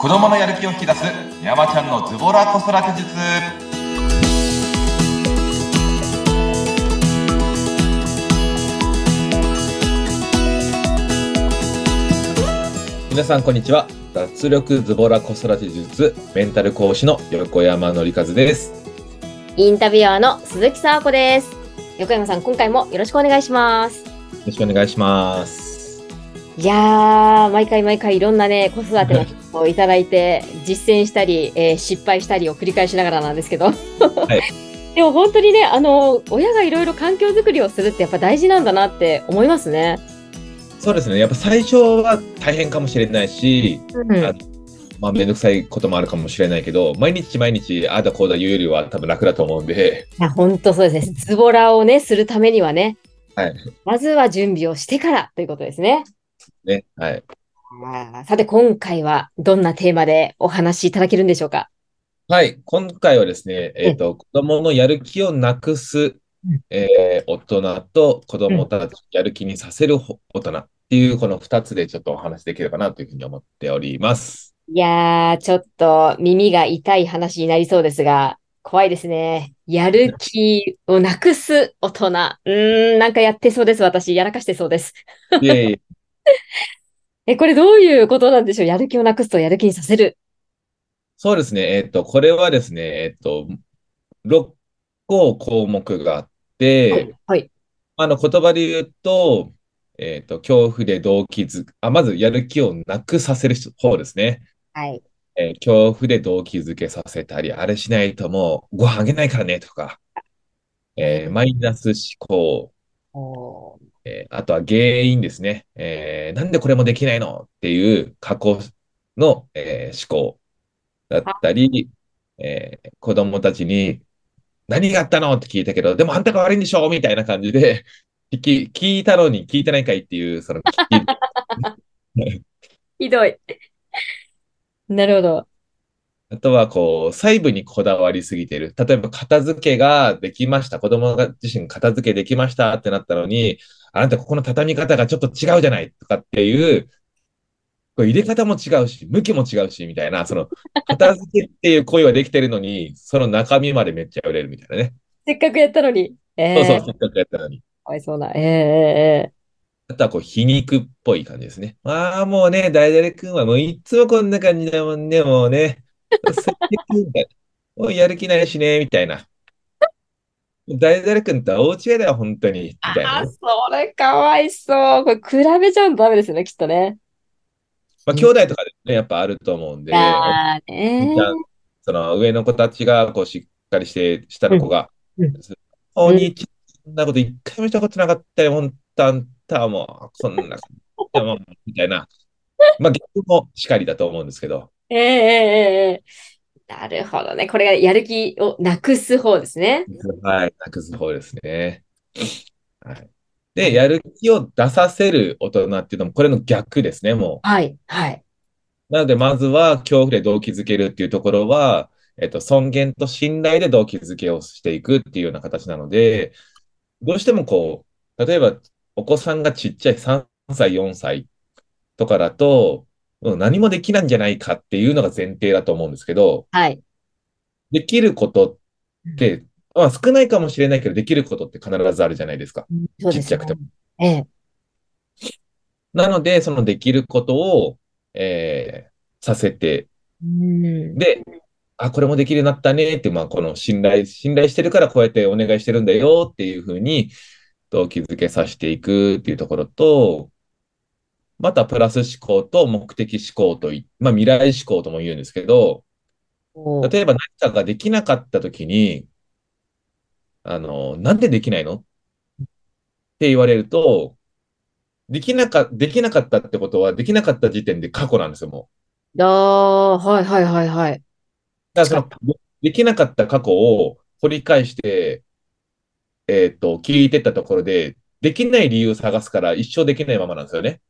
子供のやる気を引き出す山ちゃんのズボラ子育て術皆さんこんにちは脱力ズボラ子育て術メンタル講師の横山則和ですインタビュアーの鈴木沙和子です。横山さん、今回もよろしくお願いします。よろしくお願いしますいやー、毎回毎回いろんなね、子育ての人をいただいて、実践したり、えー失敗したりを繰り返しながらなんですけど。い でも本当にね、あの、親がいろいろ環境づくりをするってやっぱ大事なんだなって思いますね。そうですねやっぱ最初は大変かもしれないし、うんあまあめんどくさいこともあるかもしれないけど毎日毎日ああだこうだ言うよりは多分楽だと思うんでいや、本当そうですね。ズボラをね、するためにはね、はいまずは準備をしてからということですね。ねはいさて、今回はどんなテーマでお話しいただけるんでしょうか？はい今回はですねえっ、と子供のやる気をなくすうん、えー大人と子供たちをやる気にさせる大人っていうこの2つでちょっとお話できればなというふうに思っております。いやー、ちょっと耳が痛い話になりそうですが、怖いですね。やる気をなくす大人。うーん、なんかやってそうです、私。やらかしてそうです。いえいえ え、これどういうことなんでしょう？やる気をなくすとやる気にさせる。そうですね。えっと、これはですね、えっと、6個項目があって、はい。はい。あの言葉で言うと、えっと、恐怖で動機づあ、まずやる気をなくさせる方ですね。はい。えー恐怖で動機づけさせたり、あれしないともうご飯あげないからねとか、えーマイナス思考、えーあとは原因ですね。えーなんでこれもできないのっていう過去の、えー思考だったり、えー子供たちに何があったのって聞いたけど、でもあんたが悪いんでしょみたいな感じで、聞き、聞いたのに聞いてないかいっていう、その、ひどい。なるほど。あとはこう、細部にこだわりすぎてる。例えば片付けができました。子供が自身片付けできましたってなったのに、あなたここの畳み方がちょっと違うじゃないとかっていう、こう入れ方も違うし、向きも違うし、みたいな、その、片付けっていう行為はできてるのに、その中身までめっちゃ売れるみたいなね。せっかくやったのに。えー、そうそう、せっかくやったのに。かわいそうな。えー、えあとはこう、皮肉っぽい感じですね。ああ、もうね、大々くんはもういつもこんな感じだもんね、もうね。接客みたいやる気ないしね、みたいな。大々くんとは大違いだよ、本当に。みたいなね。それかわいそう。これ比べちゃうとダメですよね、きっとね。まあ、兄弟とかでね、やっぱあると思うんで、ねその上の子たちがこうしっかりして、下の子が、うんうんお兄ちゃん、そんなこと一回もしたことなかったよ、本当あんたはもう、そんな、みたいな。まあ、逆もしかりだと思うんですけど。ええええええなるほどね。これがやる気をなくす方ですね。はい、なくす方ですね。はい。で、やる気を出させる大人っていうのも、これの逆ですね、もはい、はい。う。なので、まずは、恐怖で動機づけるっていうところは、えっと、尊厳と信頼で動機づけをしていくっていうような形なので、どうしてもこう、例えば、お子さんがちっちゃい3歳、4歳とかだと、うん何もできないんじゃないかっていうのが前提だと思うんですけど、はい。できることって、まあ少ないかもしれないけど、できることって必ずあるじゃないですか。ちっちゃくても。ええ。なので、そのできることを、えーさせて、うん。で、あ、これもできるようになったねって、まあ、この信頼、信頼してるからこうやってお願いしてるんだよっていうふうに、動機づけさせていくっていうところと、またプラス思考と目的思考とい、まあ、未来思考とも言うんですけど、例えば何かができなかったときに、あの、なんでできないの？って言われると、できなか、できなかったってことは、できなかった時点で過去なんですよ、もう。ああ、はい、はい、はい、はい。だからその、でできなかった過去を掘り返して、えっと、聞いてったところで、できない理由を探すから一生できないままなんですよね。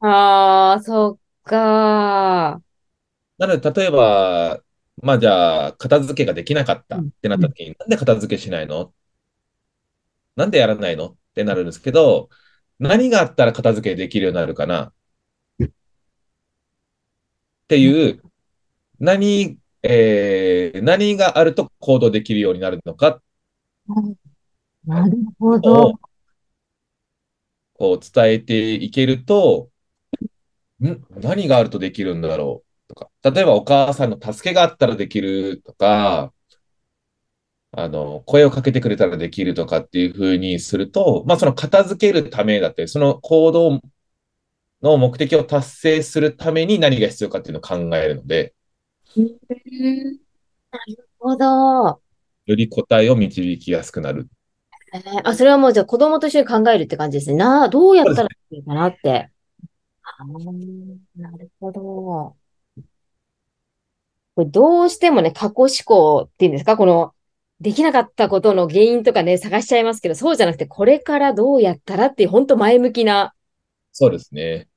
ああ、そっか。なので、例えば、まあじゃあ、片付けができなかったってなった時に、なんで片付けしないの？なんでやらないの？ってなるんですけど、何があったら片付けできるようになるかな？っていう何、えー何があると行動できるようになるのかなるほをど。こう伝えていけると、ん？何があるとできるんだろう？とか、例えばお母さんの助けがあったらできるとか、あの、声をかけてくれたらできるとかっていうふうにすると、まあその片付けるためだって、その行動の目的を達成するために何が必要かっていうのを考えるので、うんなるほど。より答えを導きやすくなる。えーあ、それはもうじゃあ子供と一緒に考えるって感じですね。な、どうやったらいいかなって。あーなるほど。これどうしてもね、過去思考っていうんですか？この、できなかったことの原因とかね、探しちゃいますけど、そうじゃなくて、これからどうやったらっていう、本当前向きな。そうですね。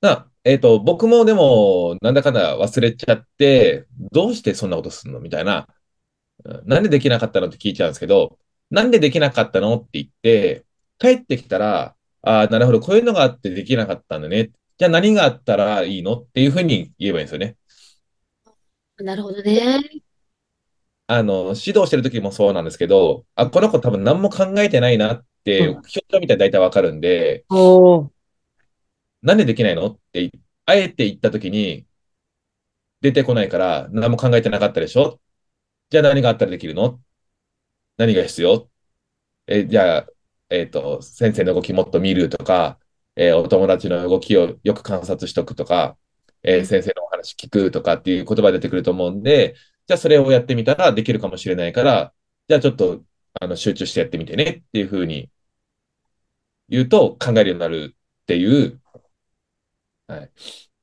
な、えっと、僕もでも、なんだかんだ忘れちゃって、どうしてそんなことするの？みたいな。なんでできなかったの？って聞いちゃうんですけど、なんでできなかったの？って言って、帰ってきたら、ああ、なるほど、こういうのがあってできなかったんだね。じゃあ何があったらいいのっていうふうに言えばいいんですよね。なるほどね。あの、指導してる時もそうなんですけど、あ、この子多分何も考えてないなって、うん表情見たら大体わかるんで。なんでできないの？って、あえて言ったときに、出てこないから、何も考えてなかったでしょ？じゃあ何があったらできるの？何が必要？え、じゃあ、えっと、先生の動きもっと見るとか、えーお友達の動きをよく観察しとくとか、えー先生のお話聞くとかっていう言葉が出てくると思うんで、じゃあそれをやってみたらできるかもしれないから、じゃあちょっと、あの、集中してやってみてねっていうふうに言うと考えるようになるっていう、はい。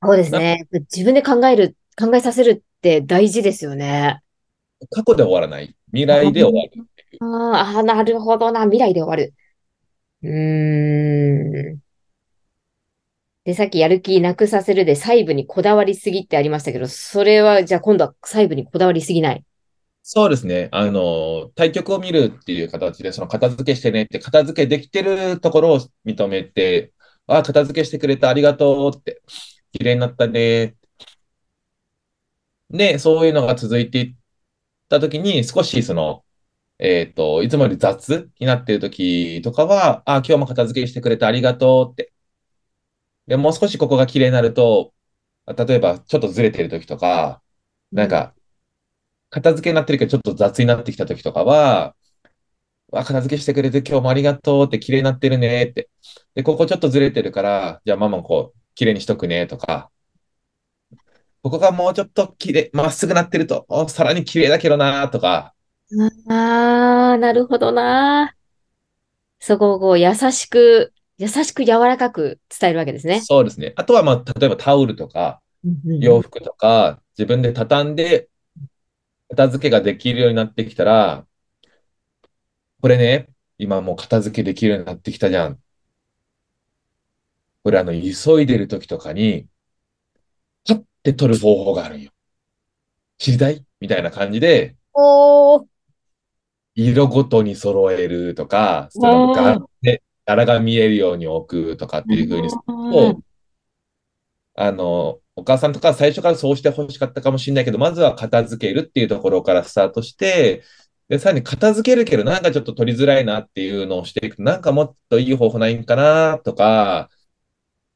そうですね。自分で考える、考えさせるって大事ですよね。過去で終わらない。未来で終わる。あーあー、なるほどな。未来で終わる。うーん。で、さっきやる気なくさせるで細部にこだわりすぎってありましたけど、それは、じゃあ今度は細部にこだわりすぎない？そうですね。あの、対局を見るっていう形で、その片付けしてねって、片付けできてるところを認めて、あ、片付けしてくれてありがとうって、綺麗になったね。で、そういうのが続いていったときに、少しその、えっと、いつもより雑になっているときとかは、あ、今日も片付けしてくれてありがとうって。で、もう少しここが綺麗になると、例えばちょっとずれてるときとか、なんか、片付けになってるけどちょっと雑になってきたときとかは、あ、片付けしてくれて今日もありがとうって綺麗になってるねって。で、ここちょっとずれてるから、じゃあママこう、綺麗にしとくねとか、ここがもうちょっと綺麗、まっすぐなってると、おさらに綺麗だけどなとか、ああ、なるほどな。そこをこう優しく、優しく柔らかく伝えるわけですね。そうですね。あとはまあ、例えばタオルとか、洋服とか、自分で畳んで、片付けができるようになってきたら、これね、今もう片付けできるようになってきたじゃん。これあの、急いでる時とかに、パッて取る方法があるんよ。知りたい？みたいな感じで、おー、色ごとに揃えるとか、その柄で柄が見えるように置くとかっていう風にすると、あの、お母さんとか最初からそうしてほしかったかもしれないけど、まずは片付けるっていうところからスタートして、で、さらに片付けるけど、なんかちょっと取りづらいなっていうのをしていくと、なんかもっといい方法ないんかなとか、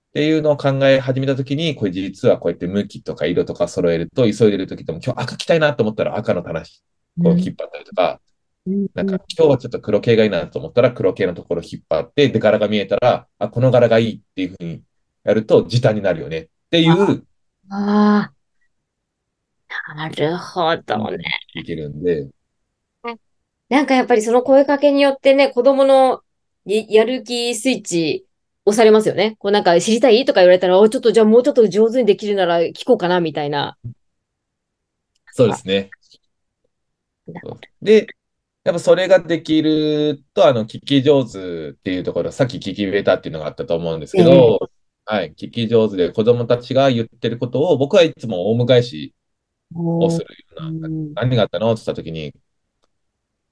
っていうのを考え始めたときに、これ実はこうやって向きとか色とか揃えると、急いでるときでも今日赤着たいなと思ったら赤の棚こう引っ張ったりとか、なんか今日はちょっと黒系がいいなと思ったら黒系のところ引っ張って、で、柄が見えたら、あ、この柄がいいっていうふうにやると時短になるよねっていう、ああ、なるほどね。いけるんで、なんかやっぱりその声かけによってね、子供のややる気スイッチ押されますよね。こうなんか知りたいとか言われたら、おちょっとじゃあもうちょっと上手にできるなら聞こうかなみたいな。そうですね。で、やっぱそれができると、あの、聞き上手っていうところ、さっき聞きベタっていうのがあったと思うんですけど、はい、聞き上手で子供たちが言ってることを、僕はいつもオウム返しをするような、うん。何があったの？って言ったときに、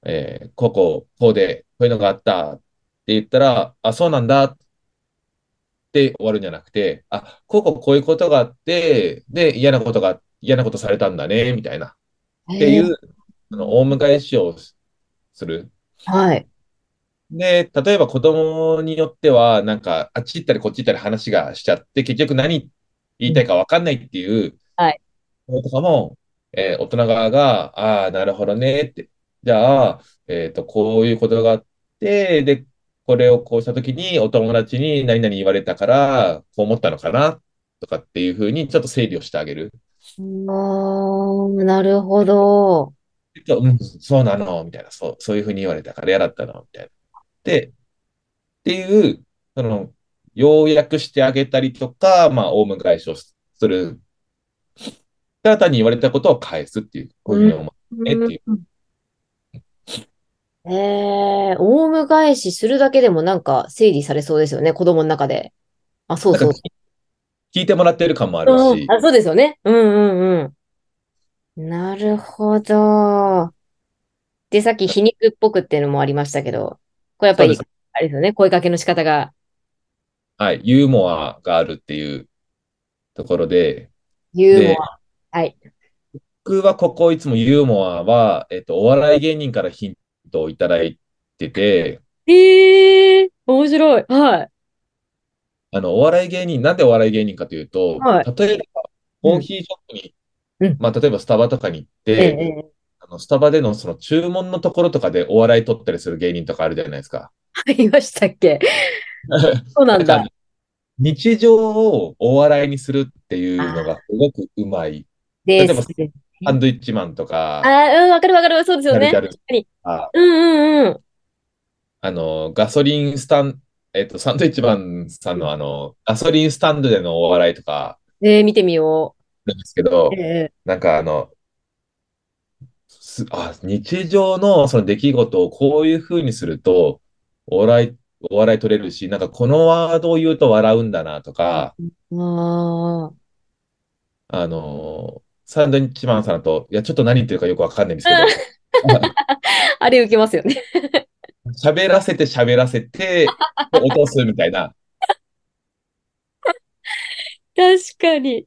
えーこうこう、こうで、こういうのがあったって言ったら、あ、そうなんだって終わるんじゃなくて、あ、こうこうこういうことがあって、で、嫌なことが嫌なことされたんだね、みたいな。っていう、あの、オウム返しをする？はい。で、例えば子供によっては、なんか、あっち行ったりこっち行ったり話がしちゃって、結局何言いたいか分かんないっていう、はい。のとかも、えー大人側が、ああ、なるほどねって。じゃあ、えっと、こういうことがあって、で、これをこうしたときに、お友達に何々言われたから、こう思ったのかなとかっていうふうに、ちょっと整理をしてあげる。あーなるほど。うん、そうなのみたいな、そう、そういうふうに言われたから嫌だったのみたいな。で、っていう、その、要約してあげたりとか、まあ、オウム返しをする。ただ単に言われたことを返すっていう、こういうふうに思うねっていう。うんえー、オウム返しするだけでもなんか整理されそうですよね、子供の中で。あ、そうそう聞いてもらってる感もあるし、うんあ、そうですよね。うんうんうん。なるほど。で、さっき皮肉っぽくっていうのもありましたけど、これやっぱりあれですよね、声かけの仕方がはい、ユーモアがあるっていうところで、でユーモア。はい。僕はここいつもユーモアは、えっと、お笑い芸人からヒントをいただいてて、えー、面白い。はい。あの、お笑い芸人、なんでお笑い芸人かというと、はい例えば、コーヒーショップに、うんまあ、例えばスタバとかに行っえて、え、あのスタバでのその注文のところとかでお笑い取ったりする芸人とかあるじゃないですか。ありましたっけ？そうなんだ。日常をお笑いにするっていうのがすごくうまい。で例えばす。サンドイッチマンとあか、ー、うん、わかるわかる。そうですよね。うんうんうん。あの、ガソリンスタン、えっと、サンドイッチマンさんのあの、ガソリンスタンドでのお笑いとかえー、見てみよあるんですけどう。、えなんかあの、すあ、日常のその出来事をこういう風にすると、お笑い、お笑い取れるし、なんかこのワードを言うと笑うんだなとか、ー、ああの、サンドイッチマンさんだと、いや、ちょっと何言ってるかよくわかんないんですけど、ー あれ受けますよね。喋らせて喋らせて、落とすみたいな。確かに。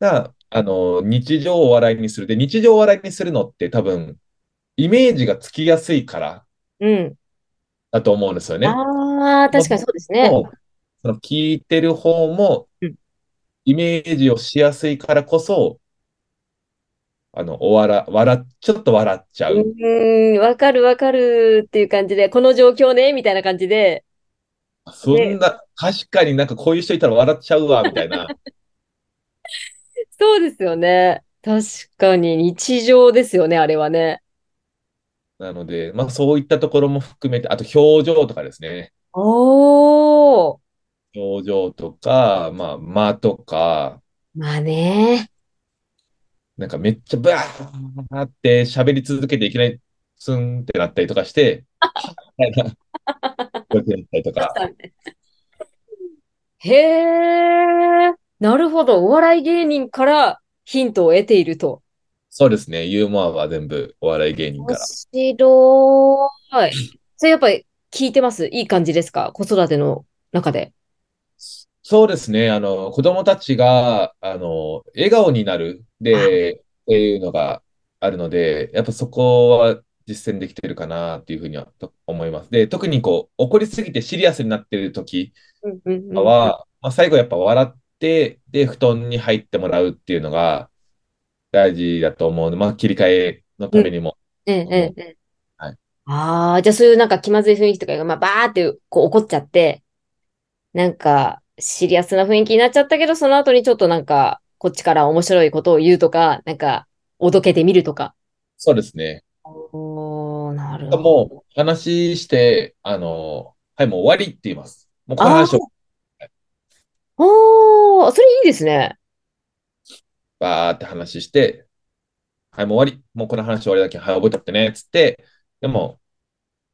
が、あの、日常をお笑いにする。で、日常をお笑いにするのって多分、イメージがつきやすいからうん。だと思うんですよね。ああ、確かにそうですね。その聞いてる方もうん、イメージをしやすいからこそ、あの、お笑、笑っ、ちょっと笑っちゃうう。ーん、わかるわかるっていう感じで、この状況ね、みたいな感じで、そんな、確かになんかこういう人いたら笑っちゃうわ、みたいな。そうですよね。確かに日常ですよね、あれはね。なので、まあそういったところも含めて、あと表情とかですね。おー。表情とか、まあ間とか、まあね。なんかめっちゃブワーって喋り続けていきなりスンってなったりとかして、みたいな、こうやってなったりとか。へえ、なるほど。お笑い芸人からヒントを得ていると。そうですね。ユーモアは全部お笑い芸人か面ら。白い。それやっぱり聞いてます？いい感じですか？子育ての中で。そうですね。あの、子供たちが、あの、笑顔になる、で、っていうのがあるので、やっぱそこは実践できてるかなっていうふうにはと思います。で、特にこう、怒りすぎてシリアスになってる時うんうんうんは、まあ、最後やっぱ笑って、で、布団に入ってもらうっていうのが大事だと思うので、まあ、切り替えのためにも。ええ、ええ、ええ。はいああ、じゃあそういうなんか気まずい雰囲気とかが、まあ、バーってこう怒っちゃって、なんかシリアスな雰囲気になっちゃったけど、その後にちょっとなんか、こっちから面白いことを言うとか、なんか、おどけてみるとか。そうですね。おー、なるほど。もう話して、あの、はい、もう終わりって言います。もうこの話をおー、それいいですね。バーって話して、はい、もう終わり。もうこの話終わりだけ、はい、覚えとってね、つって、でも、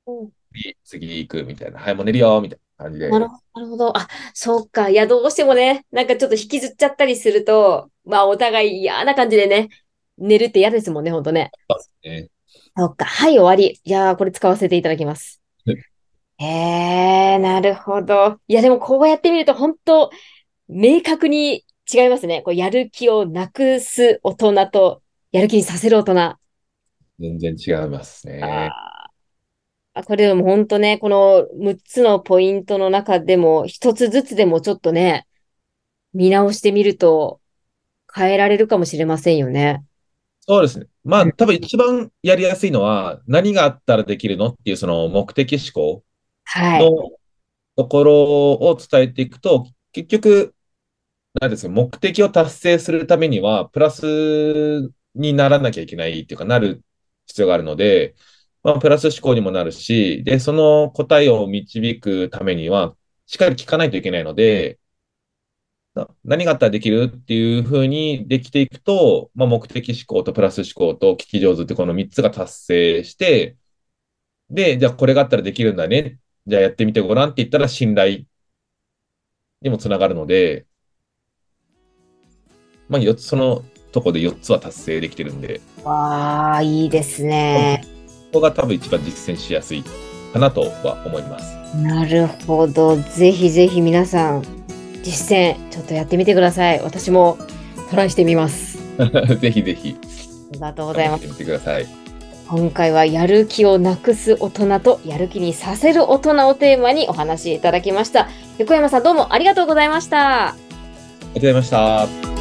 うん次、次行くみたいな、はい、もう寝るよ、みたいな感じで。なるほど。あ、そうか。いや、どうしてもね、なんかちょっと引きずっちゃったりすると、まあ、お互い嫌な感じでね、寝るって嫌ですもんね、ほんとね。ねそうか。はい、終わり。いやー、これ使わせていただきます。へえ、なるほど。いや、でもこうやってみると、本当明確に違いますね。こうやる気をなくす大人と、やる気にさせる大人。全然違いますね。あこれでも本当ね、この6つのポイントの中でも、一つずつでもちょっとね、見直してみると変えられるかもしれませんよね。そうですね。まあ、多分一番やりやすいのは、何があったらできるのっていうその目的思考はい。のところを伝えていくと、結局、なんですか、目的を達成するためには、プラスにならなきゃいけないっていうか、なる必要があるので、まあ、プラス思考にもなるし、で、その答えを導くためには、しっかり聞かないといけないので、何があったらできるっていうふうにできていくと、まあ、目的思考とプラス思考と聞き上手ってこの3つが達成して、で、じゃあこれがあったらできるんだね。じゃあやってみてごらんって言ったら信頼にもつながるので、まあ、4つ、そのとこで4つは達成できてるんで、わあ、いいですね。ここが多分一番実践しやすいかなとは思います。なるほど。ぜひぜひ皆さん、実践、ちょっとやってみてください。私もトライしてみます。ぜひぜひ、ありがとうございます。やってみてください。今回はやる気をなくす大人とやる気にさせる大人をテーマにお話しいただきました。横山さんどうもありがとうございました。ありがとうございました。